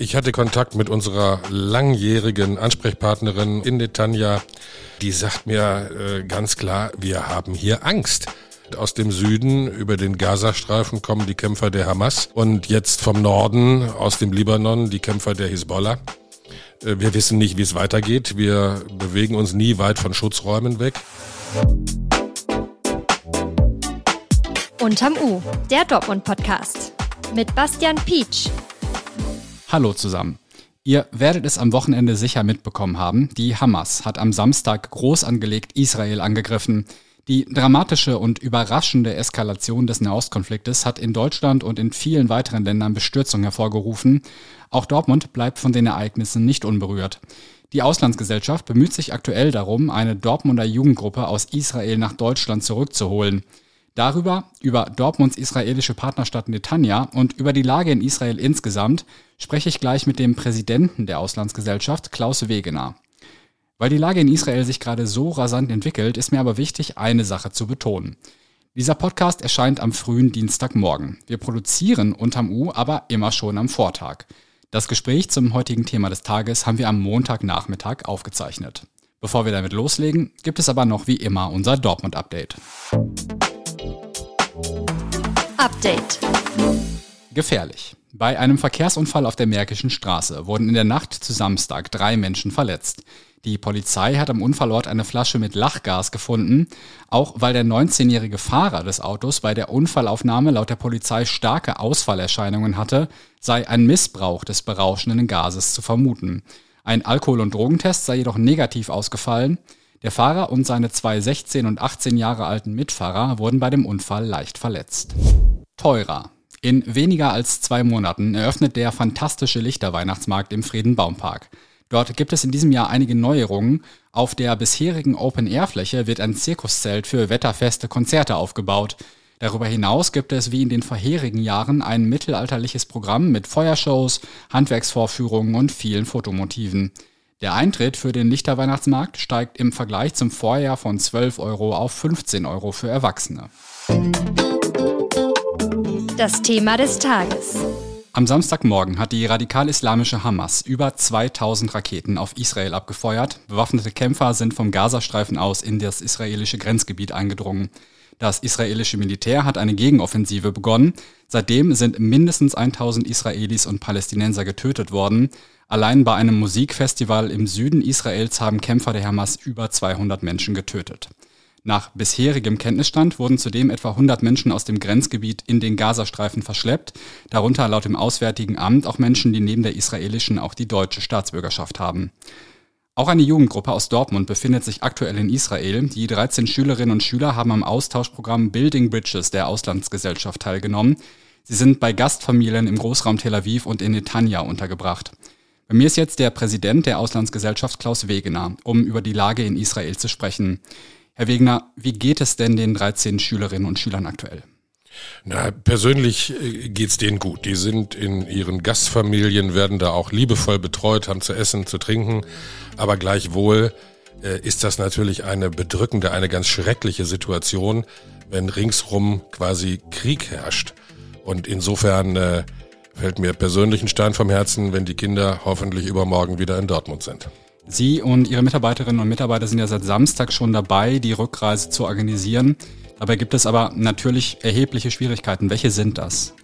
Ich hatte Kontakt mit unserer langjährigen Ansprechpartnerin in Netanya. Die sagt mir äh, ganz klar, wir haben hier Angst. Aus dem Süden über den Gazastreifen kommen die Kämpfer der Hamas und jetzt vom Norden aus dem Libanon die Kämpfer der Hisbollah. Äh, wir wissen nicht, wie es weitergeht. Wir bewegen uns nie weit von Schutzräumen weg. Unterm U, der Dortmund-Podcast. Mit Bastian Pietsch. Hallo zusammen. Ihr werdet es am Wochenende sicher mitbekommen haben. Die Hamas hat am Samstag groß angelegt Israel angegriffen. Die dramatische und überraschende Eskalation des Nahostkonfliktes hat in Deutschland und in vielen weiteren Ländern Bestürzung hervorgerufen. Auch Dortmund bleibt von den Ereignissen nicht unberührt. Die Auslandsgesellschaft bemüht sich aktuell darum, eine Dortmunder Jugendgruppe aus Israel nach Deutschland zurückzuholen. Darüber, über Dortmunds israelische Partnerstadt Netanya und über die Lage in Israel insgesamt spreche ich gleich mit dem Präsidenten der Auslandsgesellschaft, Klaus Wegener. Weil die Lage in Israel sich gerade so rasant entwickelt, ist mir aber wichtig, eine Sache zu betonen. Dieser Podcast erscheint am frühen Dienstagmorgen. Wir produzieren unterm U aber immer schon am Vortag. Das Gespräch zum heutigen Thema des Tages haben wir am Montagnachmittag aufgezeichnet. Bevor wir damit loslegen, gibt es aber noch wie immer unser Dortmund-Update. Update. Gefährlich. Bei einem Verkehrsunfall auf der Märkischen Straße wurden in der Nacht zu Samstag drei Menschen verletzt. Die Polizei hat am Unfallort eine Flasche mit Lachgas gefunden, auch weil der 19-jährige Fahrer des Autos bei der Unfallaufnahme laut der Polizei starke Ausfallerscheinungen hatte, sei ein Missbrauch des berauschenden Gases zu vermuten. Ein Alkohol- und Drogentest sei jedoch negativ ausgefallen. Der Fahrer und seine zwei 16 und 18 Jahre alten Mitfahrer wurden bei dem Unfall leicht verletzt. Teurer. In weniger als zwei Monaten eröffnet der fantastische Lichterweihnachtsmarkt im Friedenbaumpark. Dort gibt es in diesem Jahr einige Neuerungen. Auf der bisherigen Open-Air-Fläche wird ein Zirkuszelt für wetterfeste Konzerte aufgebaut. Darüber hinaus gibt es wie in den vorherigen Jahren ein mittelalterliches Programm mit Feuershows, Handwerksvorführungen und vielen Fotomotiven. Der Eintritt für den Lichterweihnachtsmarkt steigt im Vergleich zum Vorjahr von 12 Euro auf 15 Euro für Erwachsene. Das Thema des Tages. Am Samstagmorgen hat die radikal-islamische Hamas über 2000 Raketen auf Israel abgefeuert. Bewaffnete Kämpfer sind vom Gazastreifen aus in das israelische Grenzgebiet eingedrungen. Das israelische Militär hat eine Gegenoffensive begonnen. Seitdem sind mindestens 1000 Israelis und Palästinenser getötet worden. Allein bei einem Musikfestival im Süden Israels haben Kämpfer der Hamas über 200 Menschen getötet. Nach bisherigem Kenntnisstand wurden zudem etwa 100 Menschen aus dem Grenzgebiet in den Gazastreifen verschleppt, darunter laut dem Auswärtigen Amt auch Menschen, die neben der israelischen auch die deutsche Staatsbürgerschaft haben. Auch eine Jugendgruppe aus Dortmund befindet sich aktuell in Israel. Die 13 Schülerinnen und Schüler haben am Austauschprogramm Building Bridges der Auslandsgesellschaft teilgenommen. Sie sind bei Gastfamilien im Großraum Tel Aviv und in Netanya untergebracht. Bei mir ist jetzt der Präsident der Auslandsgesellschaft Klaus Wegener, um über die Lage in Israel zu sprechen. Herr Wegner, wie geht es denn den 13 Schülerinnen und Schülern aktuell? Na, persönlich äh, geht's denen gut. Die sind in ihren Gastfamilien, werden da auch liebevoll betreut, haben zu essen, zu trinken. Aber gleichwohl äh, ist das natürlich eine bedrückende, eine ganz schreckliche Situation, wenn ringsrum quasi Krieg herrscht. Und insofern äh, fällt mir persönlich ein Stein vom Herzen, wenn die Kinder hoffentlich übermorgen wieder in Dortmund sind. Sie und Ihre Mitarbeiterinnen und Mitarbeiter sind ja seit Samstag schon dabei, die Rückreise zu organisieren. Dabei gibt es aber natürlich erhebliche Schwierigkeiten. Welche sind das?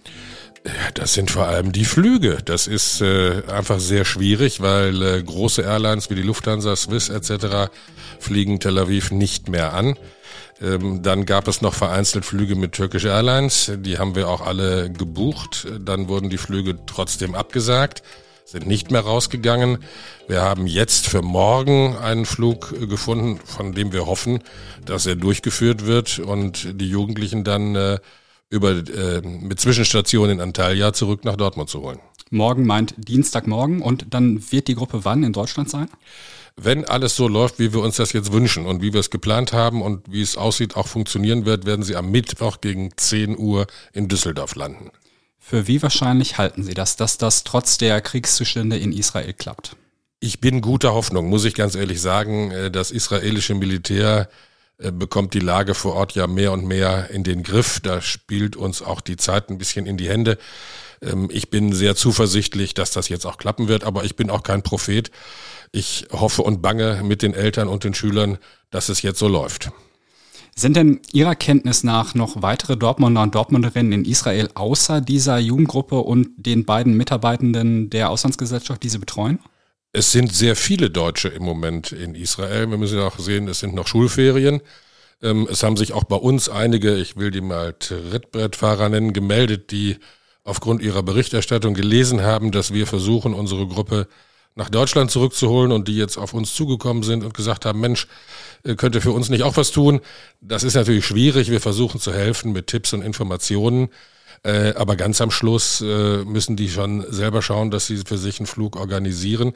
Das sind vor allem die Flüge. Das ist äh, einfach sehr schwierig, weil äh, große Airlines wie die Lufthansa, Swiss etc. fliegen Tel Aviv nicht mehr an. Ähm, dann gab es noch vereinzelt Flüge mit Turkish Airlines. Die haben wir auch alle gebucht. Dann wurden die Flüge trotzdem abgesagt sind nicht mehr rausgegangen. Wir haben jetzt für morgen einen Flug gefunden, von dem wir hoffen, dass er durchgeführt wird und die Jugendlichen dann äh, über äh, mit Zwischenstation in Antalya zurück nach Dortmund zu holen. Morgen meint Dienstagmorgen und dann wird die Gruppe wann in Deutschland sein? Wenn alles so läuft, wie wir uns das jetzt wünschen und wie wir es geplant haben und wie es aussieht, auch funktionieren wird, werden sie am Mittwoch gegen 10 Uhr in Düsseldorf landen. Für wie wahrscheinlich halten Sie das, dass das trotz der Kriegszustände in Israel klappt? Ich bin guter Hoffnung, muss ich ganz ehrlich sagen. Äh, das israelische Militär äh, bekommt die Lage vor Ort ja mehr und mehr in den Griff. Da spielt uns auch die Zeit ein bisschen in die Hände. Ähm, ich bin sehr zuversichtlich, dass das jetzt auch klappen wird, aber ich bin auch kein Prophet. Ich hoffe und bange mit den Eltern und den Schülern, dass es jetzt so läuft. Sind denn Ihrer Kenntnis nach noch weitere Dortmunder und Dortmunderinnen in Israel außer dieser Jugendgruppe und den beiden Mitarbeitenden der Auslandsgesellschaft, die Sie betreuen? Es sind sehr viele Deutsche im Moment in Israel. Wir müssen auch sehen, es sind noch Schulferien. Ähm, es haben sich auch bei uns einige, ich will die mal Trittbrettfahrer nennen, gemeldet, die aufgrund ihrer Berichterstattung gelesen haben, dass wir versuchen, unsere Gruppe nach Deutschland zurückzuholen und die jetzt auf uns zugekommen sind und gesagt haben, Mensch, äh, könnt ihr für uns nicht auch was tun? Das ist natürlich schwierig. Wir versuchen zu helfen mit Tipps und Informationen. Äh, aber ganz am Schluss äh, müssen die schon selber schauen, dass sie für sich einen Flug organisieren.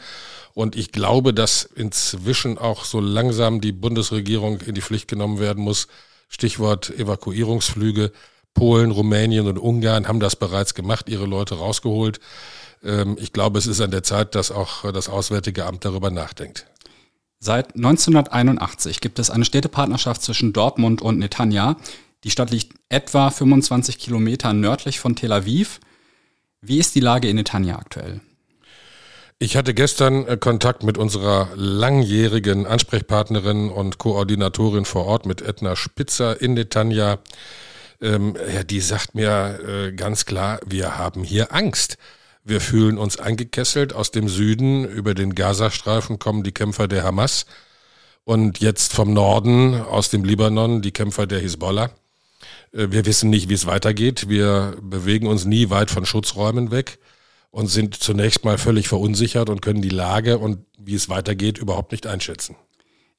Und ich glaube, dass inzwischen auch so langsam die Bundesregierung in die Pflicht genommen werden muss. Stichwort Evakuierungsflüge. Polen, Rumänien und Ungarn haben das bereits gemacht, ihre Leute rausgeholt. Ähm, ich glaube, es ist an der Zeit, dass auch das Auswärtige Amt darüber nachdenkt. Seit 1981 gibt es eine Städtepartnerschaft zwischen Dortmund und Netanya. Die Stadt liegt etwa 25 Kilometer nördlich von Tel Aviv. Wie ist die Lage in Netanya aktuell? Ich hatte gestern äh, Kontakt mit unserer langjährigen Ansprechpartnerin und Koordinatorin vor Ort mit Edna Spitzer in Netanya. Ähm, ja, die sagt mir äh, ganz klar, wir haben hier Angst. Wir fühlen uns eingekesselt. Aus dem Süden über den Gazastreifen kommen die Kämpfer der Hamas und jetzt vom Norden aus dem Libanon die Kämpfer der Hisbollah. Äh, wir wissen nicht, wie es weitergeht. Wir bewegen uns nie weit von Schutzräumen weg und sind zunächst mal völlig verunsichert und können die Lage und wie es weitergeht überhaupt nicht einschätzen.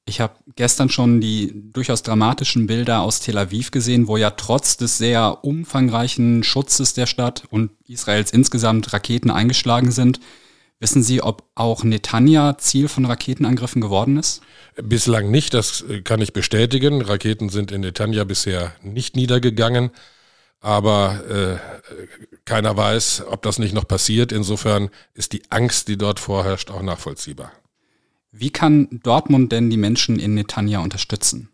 Ich habe gestern schon die durchaus dramatischen Bilder aus Tel Aviv gesehen, wo ja trotz des sehr umfangreichen Schutzes der Stadt und Israels insgesamt Raketen eingeschlagen sind. Wissen Sie, ob auch Netanya Ziel von Raketenangriffen geworden ist? Bislang nicht, das kann ich bestätigen. Raketen sind in Netanya bisher nicht niedergegangen, aber äh, keiner weiß, ob das nicht noch passiert. Insofern ist die Angst, die dort vorherrscht, auch nachvollziehbar. Wie kann Dortmund denn die Menschen in Netanya unterstützen?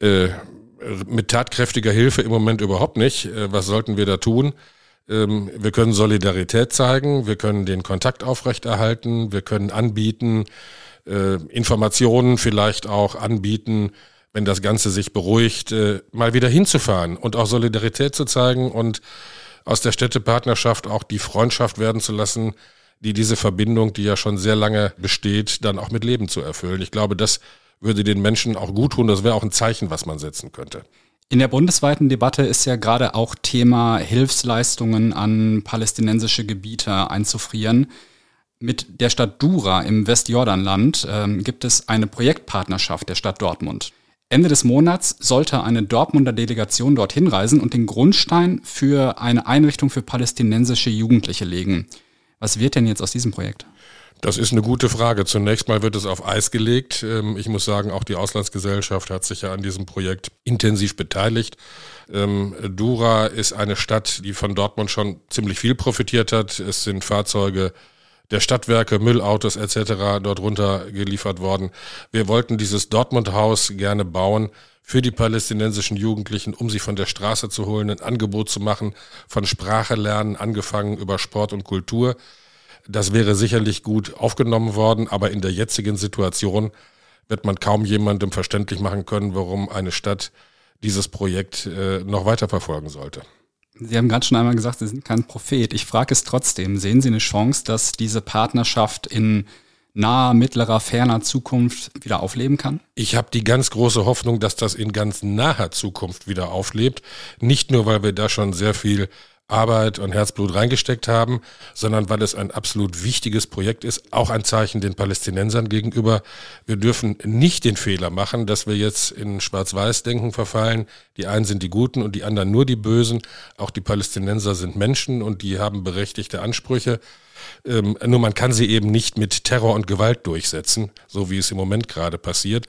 Äh, mit tatkräftiger Hilfe im Moment überhaupt nicht. Äh, was sollten wir da tun? Ähm, wir können Solidarität zeigen, wir können den Kontakt aufrechterhalten, wir können anbieten, äh, Informationen vielleicht auch anbieten, wenn das Ganze sich beruhigt, äh, mal wieder hinzufahren und auch Solidarität zu zeigen und aus der Städtepartnerschaft auch die Freundschaft werden zu lassen, die diese Verbindung, die ja schon sehr lange besteht, dann auch mit Leben zu erfüllen. Ich glaube, das würde den Menschen auch gut tun. Das wäre auch ein Zeichen, was man setzen könnte. In der bundesweiten Debatte ist ja gerade auch Thema Hilfsleistungen an palästinensische Gebiete einzufrieren. Mit der Stadt Dura im Westjordanland ähm, gibt es eine Projektpartnerschaft der Stadt Dortmund. Ende des Monats sollte eine Dortmunder Delegation dorthin reisen und den Grundstein für eine Einrichtung für palästinensische Jugendliche legen. Was wird denn jetzt aus diesem Projekt? Das ist eine gute Frage. Zunächst mal wird es auf Eis gelegt. Ähm, ich muss sagen, auch die Auslandsgesellschaft hat sich ja an diesem Projekt intensiv beteiligt. Ähm, Dura ist eine Stadt, die von Dortmund schon ziemlich viel profitiert hat. Es sind Fahrzeuge der Stadtwerke, Müllautos etc. dort runter geliefert worden. Wir wollten dieses Dortmund-Haus gerne bauen für die palästinensischen Jugendlichen, um sie von der Straße zu holen, ein Angebot zu machen, von Sprache lernen, angefangen über Sport und Kultur. Das wäre sicherlich gut aufgenommen worden, aber in der jetzigen Situation wird man kaum jemandem verständlich machen können, warum eine Stadt dieses Projekt äh, noch weiter verfolgen sollte. Sie haben gerade schon einmal gesagt, Sie sind kein Prophet. Ich frage es trotzdem. Sehen Sie eine Chance, dass diese Partnerschaft in naher, mittlerer, ferner Zukunft wieder aufleben kann? Ich habe die ganz große Hoffnung, dass das in ganz naher Zukunft wieder auflebt. Nicht nur, weil wir da schon sehr viel Arbeit und Herzblut reingesteckt haben, sondern weil es ein absolut wichtiges Projekt ist, auch ein Zeichen den Palästinensern gegenüber. Wir dürfen nicht den Fehler machen, dass wir jetzt in Schwarz-Weiß-Denken verfallen. Die einen sind die Guten und die anderen nur die Bösen. Auch die Palästinenser sind Menschen und die haben berechtigte Ansprüche. Ähm, nur man kann sie eben nicht mit Terror und Gewalt durchsetzen, so wie es im Moment gerade passiert.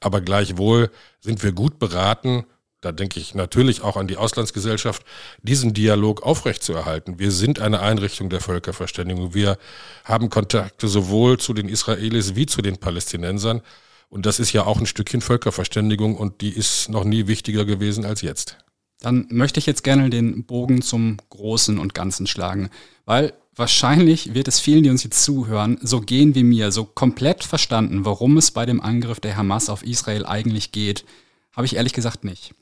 Aber gleichwohl sind wir gut beraten, da denke ich natürlich auch an die Auslandsgesellschaft, diesen Dialog aufrechtzuerhalten. Wir sind eine Einrichtung der Völkerverständigung. Wir haben Kontakte sowohl zu den Israelis wie zu den Palästinensern. Und das ist ja auch ein Stückchen Völkerverständigung und die ist noch nie wichtiger gewesen als jetzt. Dann möchte ich jetzt gerne den Bogen zum Großen und Ganzen schlagen, weil wahrscheinlich wird es vielen, die uns jetzt zuhören, so gehen wie mir, so komplett verstanden, worum es bei dem Angriff der Hamas auf Israel eigentlich geht, habe ich ehrlich gesagt nicht.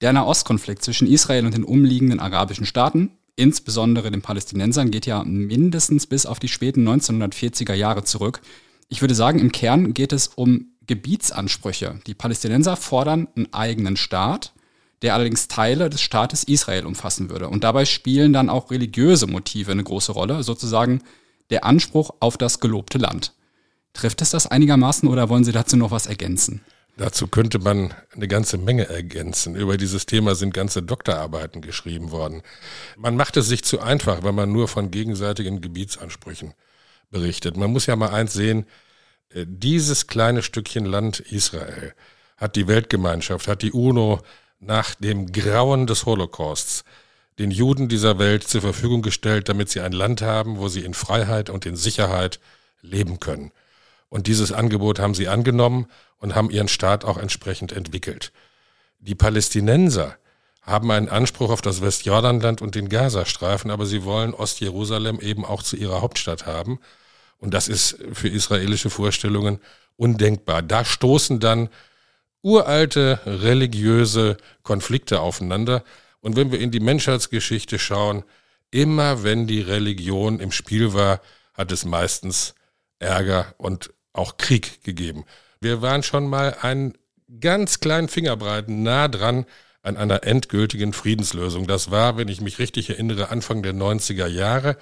Der Nahostkonflikt zwischen Israel und den umliegenden arabischen Staaten, insbesondere den Palästinensern, geht ja mindestens bis auf die späten 1940er Jahre zurück. Ich würde sagen, im Kern geht es um Gebietsansprüche. Die Palästinenser fordern einen eigenen Staat, der allerdings Teile des Staates Israel umfassen würde. Und dabei spielen dann auch religiöse Motive eine große Rolle, sozusagen der Anspruch auf das gelobte Land. Trifft es das einigermaßen oder wollen Sie dazu noch was ergänzen? Dazu könnte man eine ganze Menge ergänzen. Über dieses Thema sind ganze Doktorarbeiten geschrieben worden. Man macht es sich zu einfach, wenn man nur von gegenseitigen Gebietsansprüchen berichtet. Man muss ja mal eins sehen, äh, dieses kleine Stückchen Land Israel hat die Weltgemeinschaft, hat die UNO nach dem Grauen des Holocausts den Juden dieser Welt zur Verfügung gestellt, damit sie ein Land haben, wo sie in Freiheit und in Sicherheit leben können. Und dieses Angebot haben sie angenommen und haben ihren Staat auch entsprechend entwickelt. Die Palästinenser haben einen Anspruch auf das Westjordanland und den Gazastreifen, aber sie wollen Ostjerusalem eben auch zu ihrer Hauptstadt haben. Und das ist für israelische Vorstellungen undenkbar. Da stoßen dann uralte religiöse Konflikte aufeinander. Und wenn wir in die Menschheitsgeschichte schauen, immer wenn die Religion im Spiel war, hat es meistens Ärger und auch Krieg gegeben. Wir waren schon mal einen ganz kleinen Fingerbreiten nah dran an einer endgültigen Friedenslösung. Das war, wenn ich mich richtig erinnere, Anfang der 90er Jahre.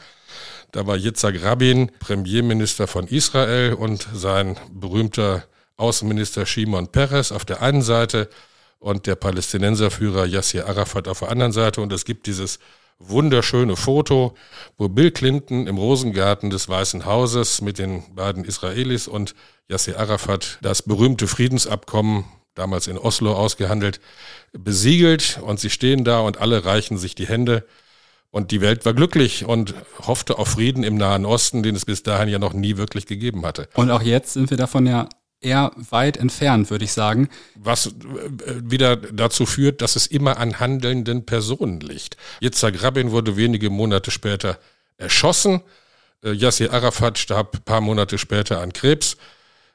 Da war Yitzhak Rabin Premierminister von Israel und sein berühmter Außenminister Shimon Peres auf der einen Seite und der Palästinenserführer Yassir Arafat auf der anderen Seite. Und es gibt dieses wunderschöne Foto, wo Bill Clinton im Rosengarten des Weißen Hauses mit den beiden Israelis und Yassir Arafat das berühmte Friedensabkommen damals in Oslo ausgehandelt, besiegelt und sie stehen da und alle reichen sich die Hände und die Welt war glücklich und hoffte auf Frieden im Nahen Osten, den es bis dahin ja noch nie wirklich gegeben hatte. Und auch jetzt sind wir davon ja eher weit entfernt, würde ich sagen. Was äh, wieder dazu führt, dass es immer an handelnden Personen liegt. Yitzhak Rabin wurde wenige Monate später erschossen. Äh, Yassir Arafat starb ein paar Monate später an Krebs.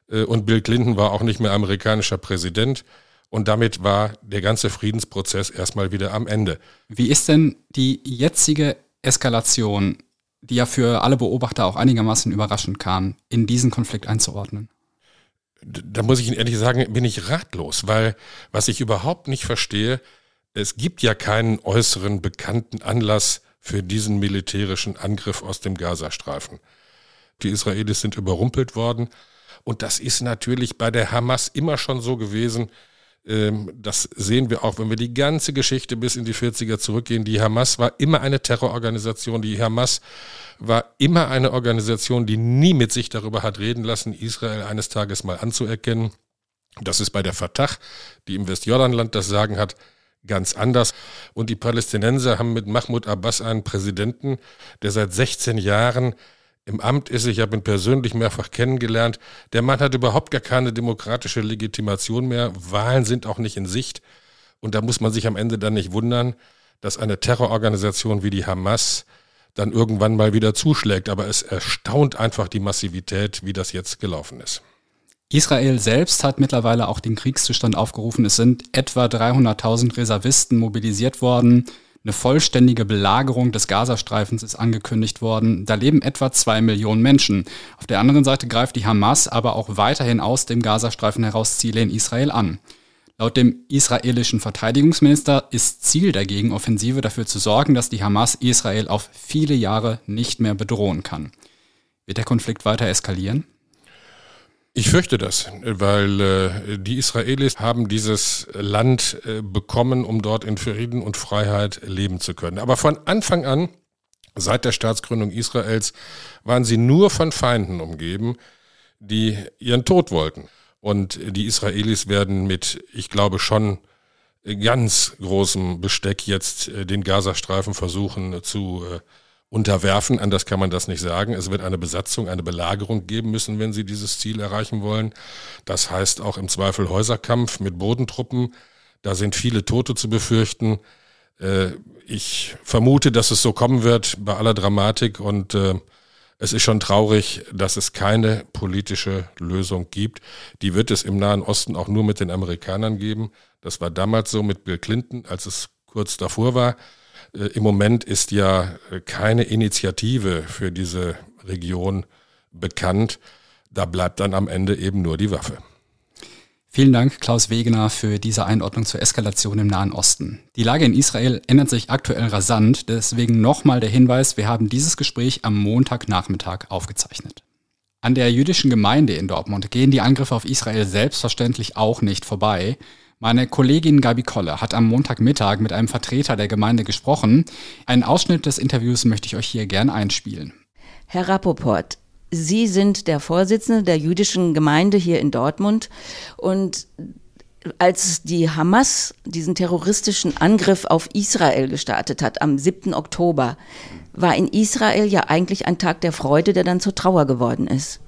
Äh, und Bill Clinton war auch nicht mehr amerikanischer Präsident. Und damit war der ganze Friedensprozess erstmal wieder am Ende. Wie ist denn die jetzige Eskalation, die ja für alle Beobachter auch einigermaßen überraschend kam, in diesen Konflikt einzuordnen? Da muss ich Ihnen ehrlich sagen, bin ich ratlos, weil was ich überhaupt nicht verstehe, es gibt ja keinen äußeren bekannten Anlass für diesen militärischen Angriff aus dem Gazastreifen. Die Israelis sind überrumpelt worden und das ist natürlich bei der Hamas immer schon so gewesen, das sehen wir auch, wenn wir die ganze Geschichte bis in die 40er zurückgehen. Die Hamas war immer eine Terrororganisation. Die Hamas war immer eine Organisation, die nie mit sich darüber hat reden lassen, Israel eines Tages mal anzuerkennen. Das ist bei der Fatah, die im Westjordanland das Sagen hat, ganz anders. Und die Palästinenser haben mit Mahmoud Abbas einen Präsidenten, der seit 16 Jahren im Amt ist. Ich habe ihn persönlich mehrfach kennengelernt. Der Mann hat überhaupt gar keine demokratische Legitimation mehr. Wahlen sind auch nicht in Sicht. Und da muss man sich am Ende dann nicht wundern, dass eine Terrororganisation wie die Hamas dann irgendwann mal wieder zuschlägt. Aber es erstaunt einfach die Massivität, wie das jetzt gelaufen ist. Israel selbst hat mittlerweile auch den Kriegszustand aufgerufen. Es sind etwa 300.000 Reservisten mobilisiert worden. Eine vollständige Belagerung des Gazastreifens ist angekündigt worden. Da leben etwa zwei Millionen Menschen. Auf der anderen Seite greift die Hamas aber auch weiterhin aus dem Gazastreifen heraus Ziele in Israel an. Laut dem israelischen Verteidigungsminister ist Ziel der Gegenoffensive dafür zu sorgen, dass die Hamas Israel auf viele Jahre nicht mehr bedrohen kann. Wird der Konflikt weiter eskalieren? Ich fürchte das, weil äh, die Israelis haben dieses Land äh, bekommen, um dort in Frieden und Freiheit leben zu können. Aber von Anfang an, seit der Staatsgründung Israels, waren sie nur von Feinden umgeben, die ihren Tod wollten. Und die Israelis werden mit, ich glaube schon, ganz großem Besteck jetzt äh, den Gazastreifen versuchen zu äh, unterwerfen. Anders kann man das nicht sagen. Es wird eine Besatzung, eine Belagerung geben müssen, wenn sie dieses Ziel erreichen wollen. Das heißt auch im Zweifel Häuserkampf mit Bodentruppen. Da sind viele Tote zu befürchten. Äh, ich vermute, dass es so kommen wird bei aller Dramatik und äh, es ist schon traurig, dass es keine politische Lösung gibt. Die wird es im Nahen Osten auch nur mit den Amerikanern geben. Das war damals so mit Bill Clinton, als es kurz davor war. Äh, Im Moment ist ja äh, keine Initiative für diese Region bekannt. Da bleibt dann am Ende eben nur die Waffe. Vielen Dank, Klaus Wegener, für diese Einordnung zur Eskalation im Nahen Osten. Die Lage in Israel ändert sich aktuell rasant, deswegen nochmal der Hinweis, wir haben dieses Gespräch am Montagnachmittag aufgezeichnet. An der jüdischen Gemeinde in Dortmund gehen die Angriffe auf Israel selbstverständlich auch nicht vorbei. Meine Kollegin Gabi Kolle hat am Montagmittag mit einem Vertreter der Gemeinde gesprochen. Einen Ausschnitt des Interviews möchte ich euch hier gern einspielen. Herr Rappoport, Sie sind der Vorsitzende der jüdischen Gemeinde hier in Dortmund und als die Hamas diesen terroristischen Angriff auf Israel gestartet hat am 7. Oktober, war in Israel ja eigentlich ein Tag der Freude, der dann zur Trauer geworden ist.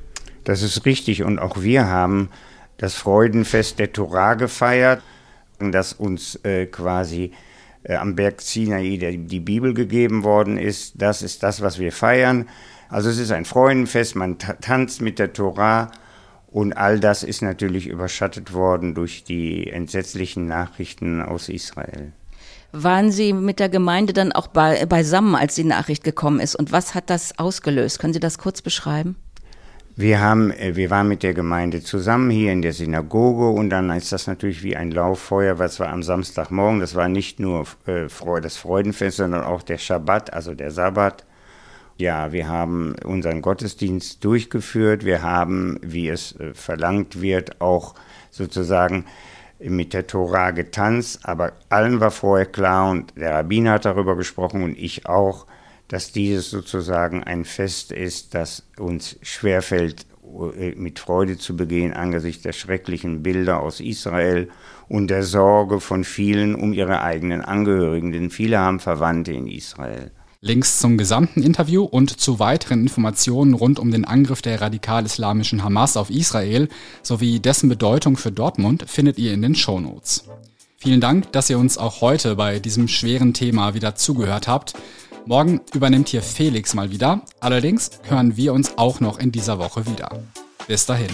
Das ist richtig und auch wir haben das Freudenfest der Torah gefeiert, das uns äh, quasi äh, am Berg Sinai die, die Bibel gegeben worden ist. Das ist das, was wir feiern. Also es ist ein Freudenfest, man tanzt mit der Torah und all das ist natürlich überschattet worden durch die entsetzlichen Nachrichten aus Israel. Waren Sie mit der Gemeinde dann auch bei, beisammen, als die Nachricht gekommen ist? Und was hat das ausgelöst? Können Sie das kurz beschreiben? Wir haben, äh, wir waren mit der Gemeinde zusammen hier in der Synagoge und dann ist das natürlich wie ein Lauffeuer, was war am Samstagmorgen. Das war nicht nur äh, das Freudenfest, sondern auch der Schabbat, also der Sabbat. Ja, wir haben unseren Gottesdienst durchgeführt. Wir haben, wie es äh, verlangt wird, auch sozusagen mit der Tora getanzt. Aber allen war vorher klar und der Rabbiner hat darüber gesprochen und ich auch, dass dieses sozusagen ein Fest ist, das uns schwerfällt, äh, mit Freude zu begehen angesichts der schrecklichen Bilder aus Israel und der Sorge von vielen um ihre eigenen Angehörigen, denn viele haben Verwandte in Israel. Links zum gesamten Interview und zu weiteren Informationen rund um den Angriff der radikal-islamischen Hamas auf Israel sowie dessen Bedeutung für Dortmund findet ihr in den Shownotes. Vielen Dank, dass ihr uns auch heute bei diesem schweren Thema wieder zugehört habt. Morgen übernimmt hier Felix mal wieder. Allerdings hören wir uns auch noch in dieser Woche wieder. Bis dahin.